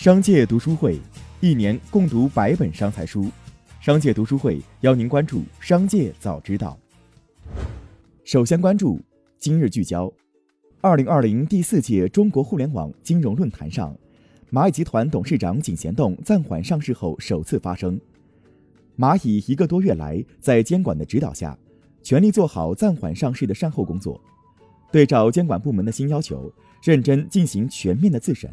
商界读书会，一年共读百本商财书。商界读书会邀您关注商界早知道。首先关注今日聚焦：二零二零第四届中国互联网金融论坛上，蚂蚁集团董事长井贤栋暂缓上市后首次发声。蚂蚁一个多月来，在监管的指导下，全力做好暂缓上市的善后工作，对照监管部门的新要求，认真进行全面的自审。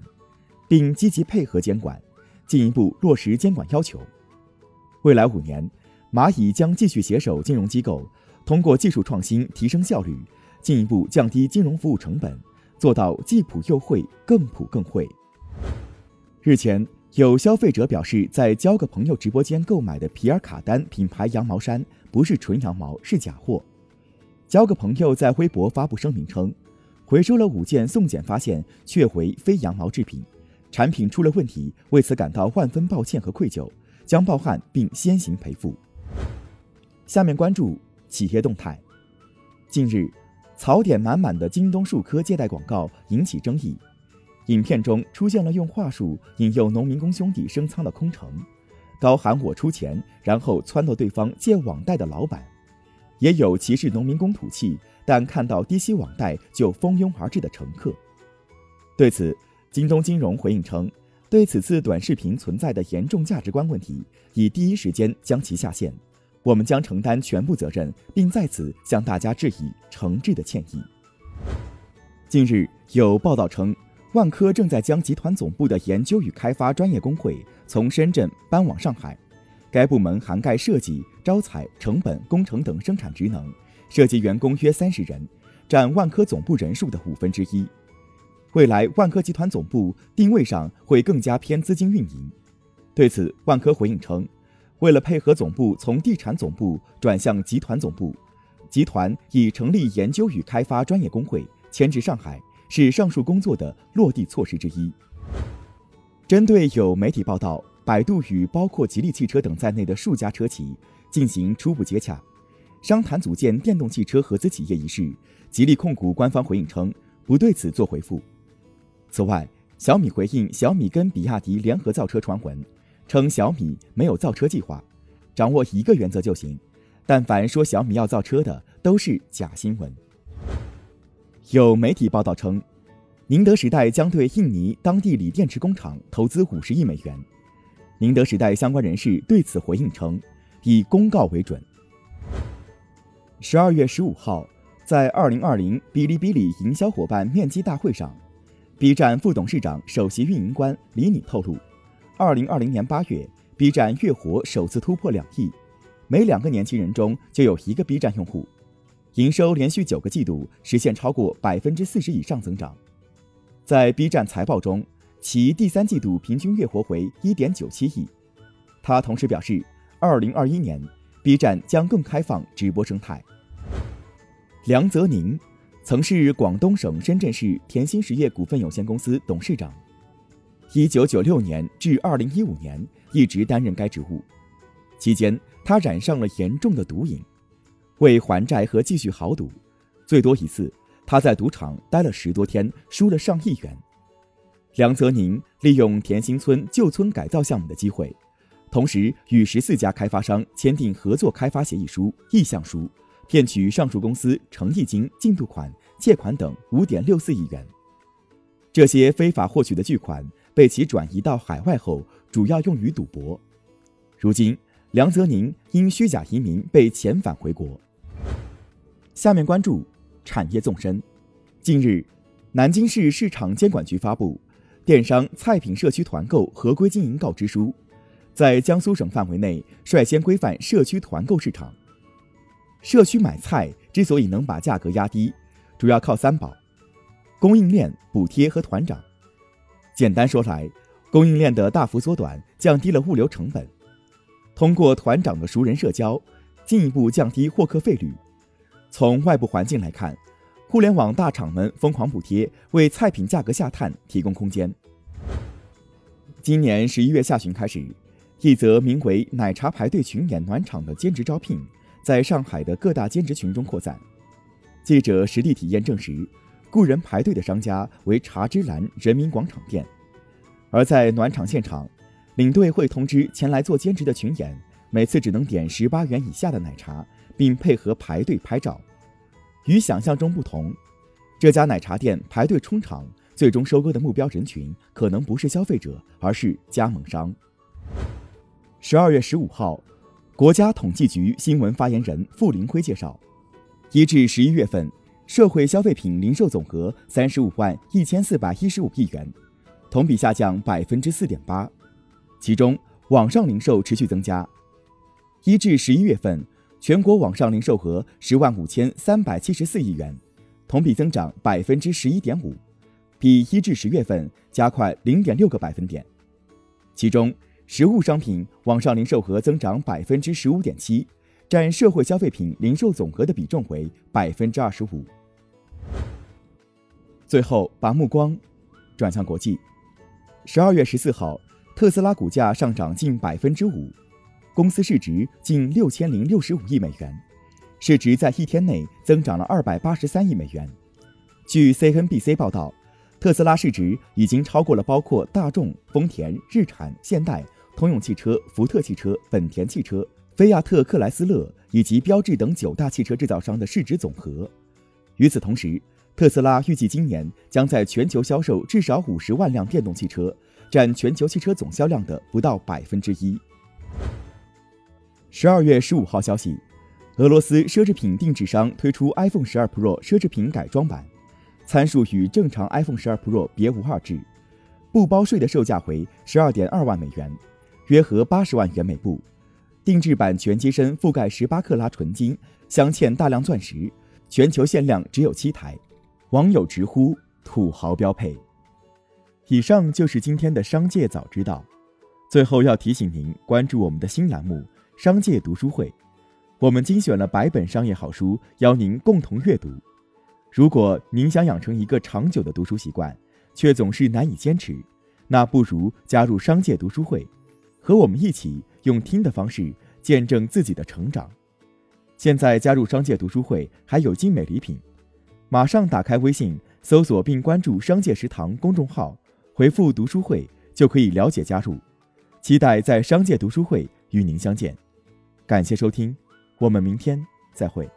并积极配合监管，进一步落实监管要求。未来五年，蚂蚁将继续携手金融机构，通过技术创新提升效率，进一步降低金融服务成本，做到既普又惠，更普更惠。日前，有消费者表示，在交个朋友直播间购买的皮尔卡丹品牌羊毛衫不是纯羊毛，是假货。交个朋友在微博发布声明称，回收了五件送检发现确为非羊毛制品。产品出了问题，为此感到万分抱歉和愧疚，将报案并先行赔付。下面关注企业动态。近日，槽点满满的京东数科借贷广告引起争议，影片中出现了用话术引诱农民工兄弟升仓的空乘，高喊我出钱，然后撺掇对方借网贷的老板，也有歧视农民工土气，但看到低息网贷就蜂拥而至的乘客。对此，京东金融回应称，对此次短视频存在的严重价值观问题，已第一时间将其下线，我们将承担全部责任，并在此向大家致以诚挚的歉意。近日有报道称，万科正在将集团总部的研究与开发专业工会从深圳搬往上海，该部门涵盖设计、招采、成本、工程等生产职能，涉及员工约三十人，占万科总部人数的五分之一。未来，万科集团总部定位上会更加偏资金运营。对此，万科回应称，为了配合总部从地产总部转向集团总部，集团已成立研究与开发专业工会，迁至上海，是上述工作的落地措施之一。针对有媒体报道，百度与包括吉利汽车等在内的数家车企进行初步接洽，商谈组建电动汽车合资企业一事，吉利控股官方回应称，不对此作回复。此外，小米回应小米跟比亚迪联合造车传闻，称小米没有造车计划，掌握一个原则就行。但凡说小米要造车的，都是假新闻。有媒体报道称，宁德时代将对印尼当地锂电池工厂投资五十亿美元。宁德时代相关人士对此回应称，以公告为准。十二月十五号，在二零二零哔哩哔哩营销伙伴面基大会上。B 站副董事长、首席运营官李敏透露，二零二零年八月，B 站月活首次突破两亿，每两个年轻人中就有一个 B 站用户，营收连续九个季度实现超过百分之四十以上增长。在 B 站财报中，其第三季度平均月活为一点九七亿。他同时表示，二零二一年 B 站将更开放直播生态。梁泽宁。曾是广东省深圳市甜心实业股份有限公司董事长，一九九六年至二零一五年一直担任该职务。期间，他染上了严重的毒瘾，为还债和继续豪赌，最多一次他在赌场待了十多天，输了上亿元。梁泽宁利用甜心村旧村改造项目的机会，同时与十四家开发商签订合作开发协议书、意向书。骗取上述公司诚意金、进度款、借款等五点六四亿元，这些非法获取的巨款被其转移到海外后，主要用于赌博。如今，梁泽宁因虚假移民被遣返回国。下面关注产业纵深。近日，南京市市场监管局发布《电商菜品社区团购合规经营告知书》，在江苏省范围内率先规范社区团购市场。社区买菜之所以能把价格压低，主要靠三宝：供应链、补贴和团长。简单说来，供应链的大幅缩短，降低了物流成本；通过团长的熟人社交，进一步降低获客费率。从外部环境来看，互联网大厂们疯狂补贴，为菜品价格下探提供空间。今年十一月下旬开始，一则名为“奶茶排队群演暖场”的兼职招聘。在上海的各大兼职群中扩散。记者实地体验证实，雇人排队的商家为茶之蓝人民广场店。而在暖场现场，领队会通知前来做兼职的群演，每次只能点十八元以下的奶茶，并配合排队拍照。与想象中不同，这家奶茶店排队冲场，最终收割的目标人群可能不是消费者，而是加盟商。十二月十五号，国家统计局新闻发言人傅林辉介绍，一至十一月份，社会消费品零售总额三十五万一千四百一十五亿元，同比下降百分之四点八，其中网上零售持续增加。一至十一月份。全国网上零售额十万五千三百七十四亿元，同比增长百分之十一点五，比一至十月份加快零点六个百分点。其中，实物商品网上零售额增长百分之十五点七，占社会消费品零售总额的比重为百分之二十五。最后，把目光转向国际。十二月十四号，特斯拉股价上涨近百分之五。公司市值近六千零六十五亿美元，市值在一天内增长了二百八十三亿美元。据 CNBC 报道，特斯拉市值已经超过了包括大众、丰田、日产、现代、通用汽车、福特汽车、本田汽车、菲亚特克莱斯勒以及标致等九大汽车制造商的市值总和。与此同时，特斯拉预计今年将在全球销售至少五十万辆电动汽车，占全球汽车总销量的不到百分之一。十二月十五号消息，俄罗斯奢侈品定制商推出 iPhone 十二 Pro 奢侈品改装版，参数与正常 iPhone 十二 Pro 别无二致，不包税的售价为十二点二万美元，约合八十万元每部。定制版全机身覆盖十八克拉纯金，镶嵌大量钻石，全球限量只有七台。网友直呼土豪标配。以上就是今天的商界早知道。最后要提醒您关注我们的新栏目。商界读书会，我们精选了百本商业好书，邀您共同阅读。如果您想养成一个长久的读书习惯，却总是难以坚持，那不如加入商界读书会，和我们一起用听的方式见证自己的成长。现在加入商界读书会还有精美礼品，马上打开微信搜索并关注“商界食堂”公众号，回复“读书会”就可以了解加入。期待在商界读书会与您相见。感谢收听，我们明天再会。